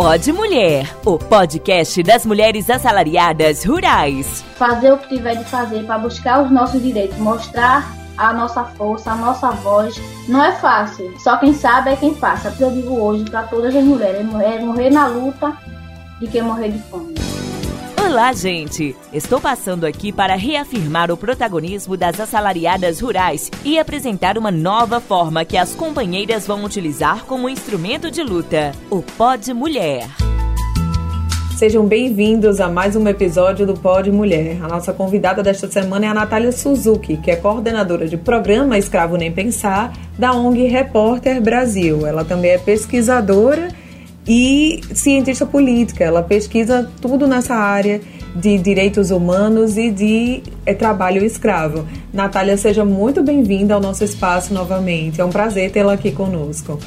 Pode Mulher, o podcast das mulheres assalariadas rurais. Fazer o que tiver de fazer para buscar os nossos direitos, mostrar a nossa força, a nossa voz. Não é fácil, só quem sabe é quem passa. Eu digo hoje para todas as mulheres: é morrer na luta de quem morrer de fome. Olá, gente! Estou passando aqui para reafirmar o protagonismo das assalariadas rurais e apresentar uma nova forma que as companheiras vão utilizar como instrumento de luta: o Pod Mulher. Sejam bem-vindos a mais um episódio do Pod Mulher. A nossa convidada desta semana é a Natália Suzuki, que é coordenadora de programa Escravo Nem Pensar da ONG Repórter Brasil. Ela também é pesquisadora e cientista política. Ela pesquisa tudo nessa área de direitos humanos e de é, trabalho escravo. Natália, seja muito bem-vinda ao nosso espaço novamente. É um prazer tê-la aqui conosco.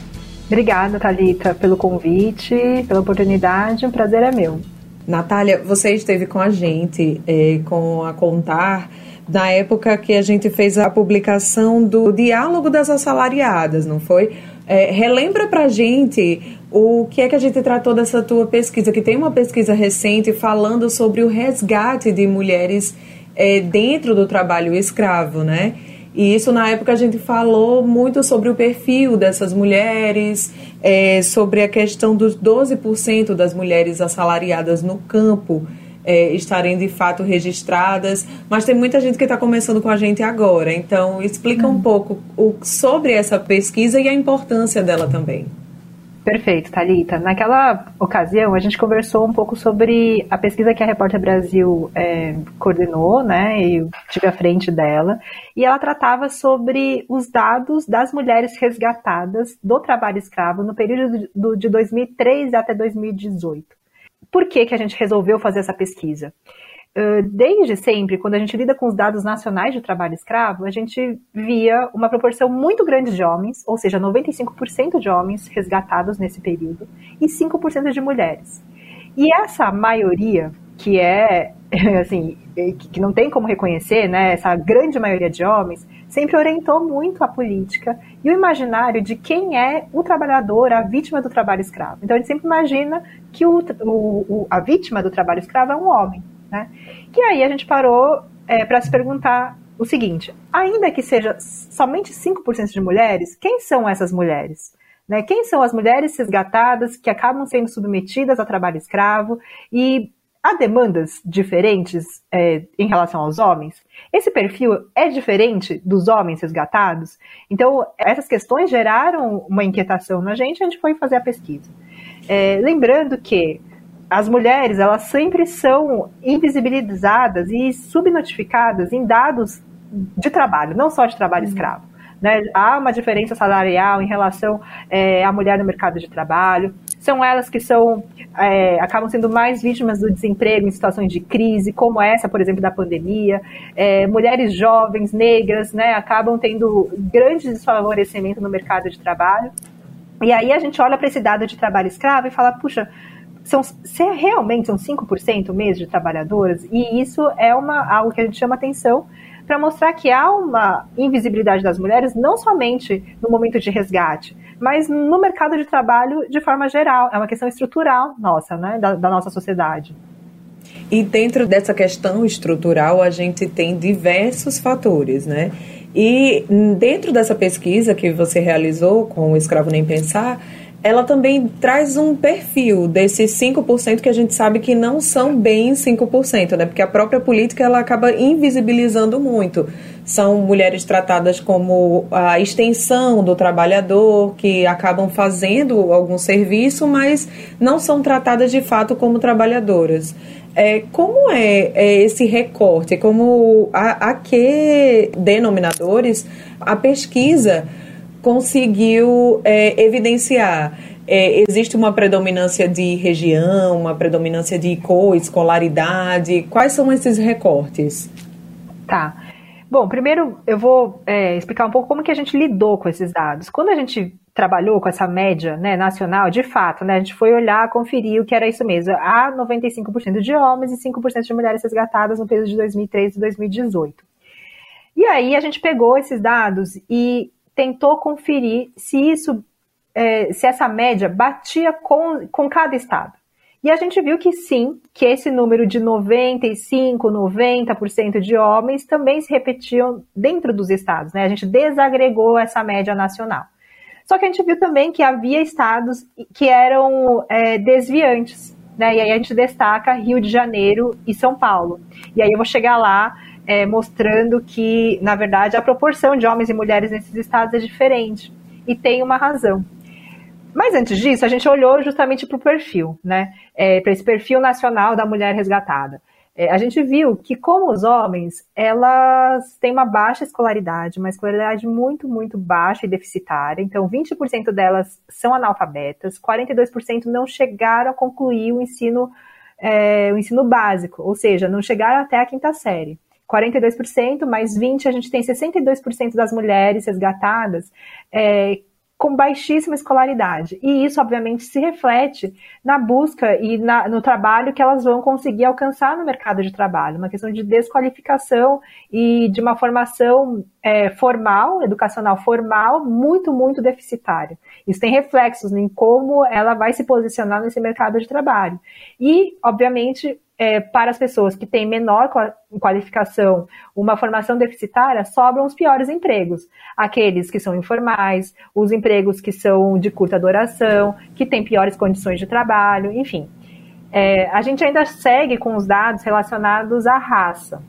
Obrigada, Thalita, pelo convite, pela oportunidade. O prazer é meu. Natália, você esteve com a gente é, com a Contar na época que a gente fez a publicação do Diálogo das Assalariadas, não foi? É, relembra pra gente o que é que a gente tratou dessa tua pesquisa, que tem uma pesquisa recente falando sobre o resgate de mulheres é, dentro do trabalho escravo, né? E isso na época a gente falou muito sobre o perfil dessas mulheres, é, sobre a questão dos 12% das mulheres assalariadas no campo é, estarem de fato registradas, mas tem muita gente que está começando com a gente agora. Então explica um hum. pouco o, sobre essa pesquisa e a importância dela também. Perfeito, Talita. Naquela ocasião, a gente conversou um pouco sobre a pesquisa que a Repórter Brasil é, coordenou, né? Eu tive à frente dela. E ela tratava sobre os dados das mulheres resgatadas do trabalho escravo no período do, de 2003 até 2018. Por que, que a gente resolveu fazer essa pesquisa? Desde sempre, quando a gente lida com os dados nacionais de trabalho escravo, a gente via uma proporção muito grande de homens, ou seja, 95% de homens resgatados nesse período, e 5% de mulheres. E essa maioria, que é, assim, que não tem como reconhecer, né, essa grande maioria de homens, sempre orientou muito a política e o imaginário de quem é o trabalhador, a vítima do trabalho escravo. Então a gente sempre imagina que o, o, a vítima do trabalho escravo é um homem. Né? Aí a gente parou é, para se perguntar o seguinte: ainda que seja somente 5% de mulheres, quem são essas mulheres? Né? Quem são as mulheres resgatadas que acabam sendo submetidas a trabalho escravo e há demandas diferentes é, em relação aos homens? Esse perfil é diferente dos homens resgatados? Então, essas questões geraram uma inquietação na gente a gente foi fazer a pesquisa. É, lembrando que as mulheres elas sempre são invisibilizadas e subnotificadas em dados de trabalho, não só de trabalho uhum. escravo. Né? Há uma diferença salarial em relação é, à mulher no mercado de trabalho. São elas que são é, acabam sendo mais vítimas do desemprego em situações de crise, como essa, por exemplo, da pandemia. É, mulheres jovens, negras, né, acabam tendo grande desfavorecimento no mercado de trabalho. E aí a gente olha para esse dado de trabalho escravo e fala, puxa, são, se realmente são 5% mesmo de trabalhadoras, e isso é uma, algo que a gente chama atenção para mostrar que há uma invisibilidade das mulheres, não somente no momento de resgate, mas no mercado de trabalho de forma geral. É uma questão estrutural nossa, né, da, da nossa sociedade. E dentro dessa questão estrutural, a gente tem diversos fatores, né? E dentro dessa pesquisa que você realizou com o Escravo Nem Pensar, ela também traz um perfil desses 5% que a gente sabe que não são bem 5%, né? Porque a própria política ela acaba invisibilizando muito. São mulheres tratadas como a extensão do trabalhador, que acabam fazendo algum serviço, mas não são tratadas de fato como trabalhadoras. É, como é, é, esse recorte? Como a, a que denominadores a pesquisa conseguiu é, evidenciar. É, existe uma predominância de região, uma predominância de escolaridade. Quais são esses recortes? Tá. Bom, primeiro eu vou é, explicar um pouco como que a gente lidou com esses dados. Quando a gente trabalhou com essa média né, nacional, de fato, né, a gente foi olhar, conferir o que era isso mesmo. Há 95% de homens e 5% de mulheres resgatadas no período de 2003 e 2018. E aí a gente pegou esses dados e tentou conferir se isso é, se essa média batia com, com cada estado. E a gente viu que sim, que esse número de 95, 90% de homens também se repetiam dentro dos estados. Né? A gente desagregou essa média nacional. Só que a gente viu também que havia estados que eram é, desviantes. Né? E aí a gente destaca Rio de Janeiro e São Paulo. E aí eu vou chegar lá é, mostrando que, na verdade, a proporção de homens e mulheres nesses estados é diferente. E tem uma razão. Mas antes disso, a gente olhou justamente para o perfil, né? É, para esse perfil nacional da mulher resgatada. É, a gente viu que, como os homens, elas têm uma baixa escolaridade, uma escolaridade muito, muito baixa e deficitária. Então, 20% delas são analfabetas, 42% não chegaram a concluir o ensino, é, o ensino básico, ou seja, não chegaram até a quinta série. 42%, mais 20%, a gente tem 62% das mulheres resgatadas é, com baixíssima escolaridade. E isso, obviamente, se reflete na busca e na, no trabalho que elas vão conseguir alcançar no mercado de trabalho. Uma questão de desqualificação e de uma formação é, formal, educacional formal, muito, muito deficitária. Isso tem reflexos em como ela vai se posicionar nesse mercado de trabalho. E, obviamente, é, para as pessoas que têm menor qualificação, uma formação deficitária, sobram os piores empregos. Aqueles que são informais, os empregos que são de curta duração, que têm piores condições de trabalho, enfim. É, a gente ainda segue com os dados relacionados à raça.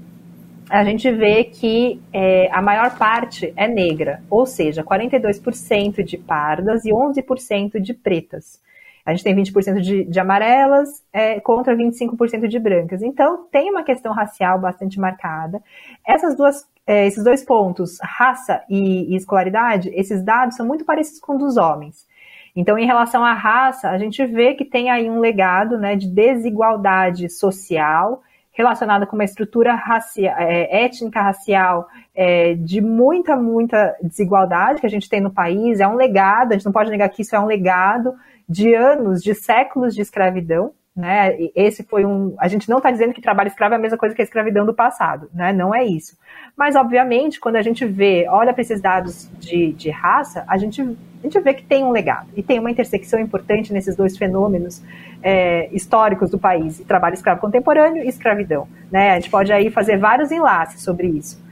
A gente vê que é, a maior parte é negra, ou seja, 42% de pardas e 11% de pretas. A gente tem 20% de, de amarelas é, contra 25% de brancas. Então, tem uma questão racial bastante marcada. Essas duas, é, esses dois pontos, raça e, e escolaridade, esses dados são muito parecidos com os dos homens. Então, em relação à raça, a gente vê que tem aí um legado né, de desigualdade social relacionada com uma estrutura é, étnica racial é, de muita, muita desigualdade que a gente tem no país. É um legado, a gente não pode negar que isso é um legado de anos, de séculos de escravidão, né? Esse foi um. A gente não está dizendo que trabalho escravo é a mesma coisa que a escravidão do passado, né? Não é isso. Mas, obviamente, quando a gente vê, olha para esses dados de, de raça, a gente, a gente vê que tem um legado e tem uma intersecção importante nesses dois fenômenos é, históricos do país: trabalho escravo contemporâneo e escravidão. Né? A gente pode aí fazer vários enlaces sobre isso.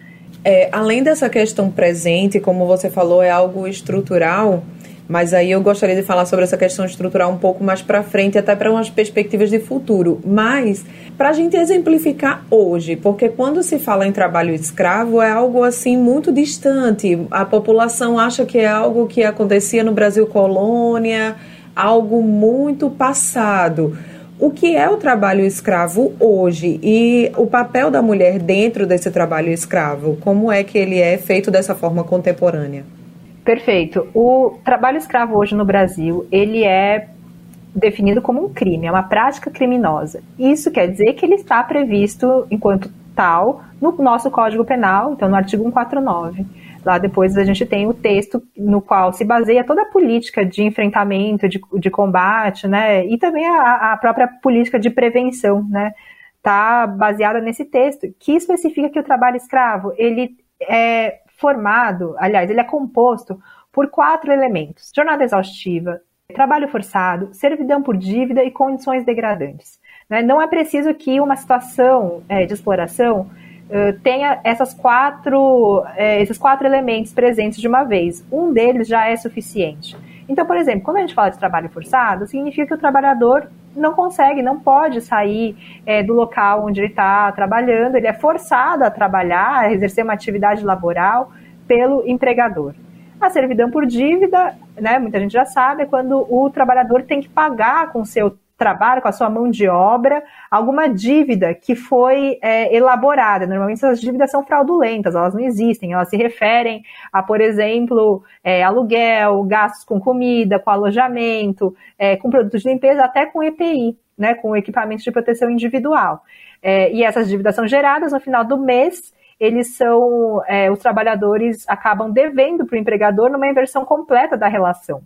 É, além dessa questão presente, como você falou, é algo estrutural. Mas aí eu gostaria de falar sobre essa questão estrutural um pouco mais para frente, até para umas perspectivas de futuro. Mas para a gente exemplificar hoje, porque quando se fala em trabalho escravo é algo assim muito distante. A população acha que é algo que acontecia no Brasil colônia, algo muito passado. O que é o trabalho escravo hoje e o papel da mulher dentro desse trabalho escravo? Como é que ele é feito dessa forma contemporânea? Perfeito. O trabalho escravo hoje no Brasil, ele é definido como um crime, é uma prática criminosa. Isso quer dizer que ele está previsto enquanto tal no nosso Código Penal, então no artigo 149. Lá depois a gente tem o texto no qual se baseia toda a política de enfrentamento, de, de combate, né? E também a, a própria política de prevenção, né? Está baseada nesse texto, que especifica que o trabalho escravo, ele é formado, aliás, ele é composto por quatro elementos: jornada exaustiva, trabalho forçado, servidão por dívida e condições degradantes. Né? Não é preciso que uma situação é, de exploração uh, tenha essas quatro, é, esses quatro elementos presentes de uma vez. Um deles já é suficiente. Então, por exemplo, quando a gente fala de trabalho forçado, significa que o trabalhador não consegue, não pode sair é, do local onde ele está trabalhando, ele é forçado a trabalhar, a exercer uma atividade laboral pelo empregador. A servidão por dívida, né, muita gente já sabe, é quando o trabalhador tem que pagar com seu trabalho, com a sua mão de obra, alguma dívida que foi é, elaborada. Normalmente essas dívidas são fraudulentas, elas não existem, elas se referem a, por exemplo, é, aluguel, gastos com comida, com alojamento, é, com produtos de limpeza, até com EPI, né, com equipamentos de proteção individual. É, e essas dívidas são geradas no final do mês eles são, é, os trabalhadores acabam devendo para o empregador numa inversão completa da relação.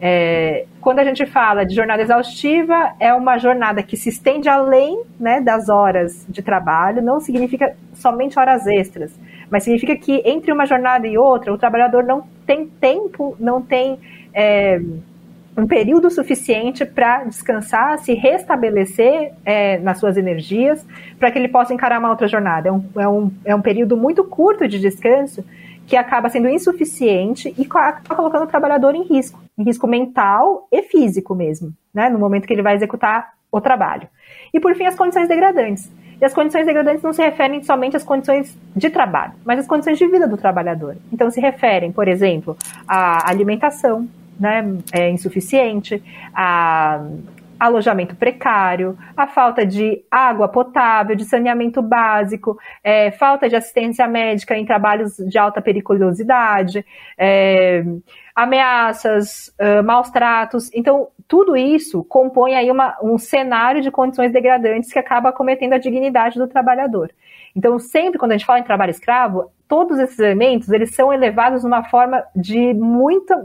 É, quando a gente fala de jornada exaustiva, é uma jornada que se estende além né, das horas de trabalho, não significa somente horas extras, mas significa que entre uma jornada e outra, o trabalhador não tem tempo, não tem é, um período suficiente para descansar, se restabelecer é, nas suas energias, para que ele possa encarar uma outra jornada. É um, é, um, é um período muito curto de descanso que acaba sendo insuficiente e acaba colocando o trabalhador em risco, risco mental e físico mesmo, né, no momento que ele vai executar o trabalho. E por fim, as condições degradantes. E as condições degradantes não se referem somente às condições de trabalho, mas às condições de vida do trabalhador. Então, se referem, por exemplo, à alimentação, né, é insuficiente, a alojamento precário, a falta de água potável, de saneamento básico, é, falta de assistência médica em trabalhos de alta periculosidade, é, ameaças, uh, maus tratos. Então, tudo isso compõe aí uma, um cenário de condições degradantes que acaba cometendo a dignidade do trabalhador. Então, sempre quando a gente fala em trabalho escravo, todos esses elementos eles são elevados numa forma de muita,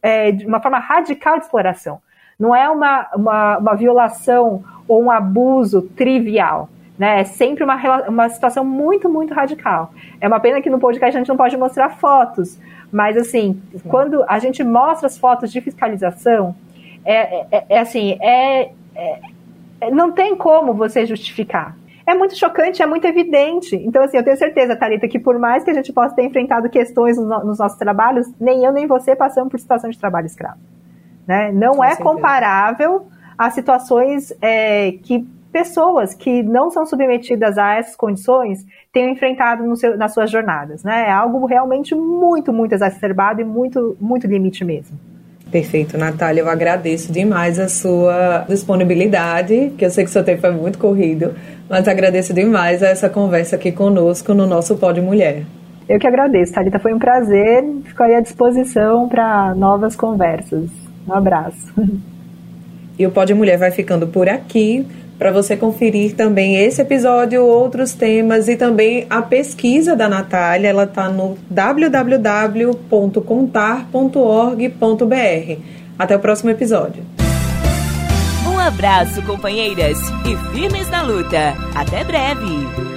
é, de uma forma radical de exploração. Não é uma, uma, uma violação ou um abuso trivial. Né? É sempre uma, uma situação muito, muito radical. É uma pena que no podcast a gente não pode mostrar fotos, mas assim, quando a gente mostra as fotos de fiscalização, é, é, é assim, é, é, não tem como você justificar é muito chocante, é muito evidente. Então, assim, eu tenho certeza, Thalita, que por mais que a gente possa ter enfrentado questões nos nossos trabalhos, nem eu nem você passamos por situação de trabalho escravo. Né? Não Com é certeza. comparável a situações é, que pessoas que não são submetidas a essas condições tenham enfrentado seu, nas suas jornadas. Né? É algo realmente muito, muito exacerbado e muito, muito limite mesmo. Perfeito, Natália. Eu agradeço demais a sua disponibilidade, que eu sei que o seu tempo é muito corrido, mas agradeço demais essa conversa aqui conosco no nosso Pode Mulher. Eu que agradeço, Thalita. Foi um prazer. Fico aí à disposição para novas conversas. Um abraço. E o Pode Mulher vai ficando por aqui para você conferir também esse episódio, outros temas e também a pesquisa da Natália. Ela está no www.contar.org.br. Até o próximo episódio. Um abraço, companheiras, e firmes na luta. Até breve!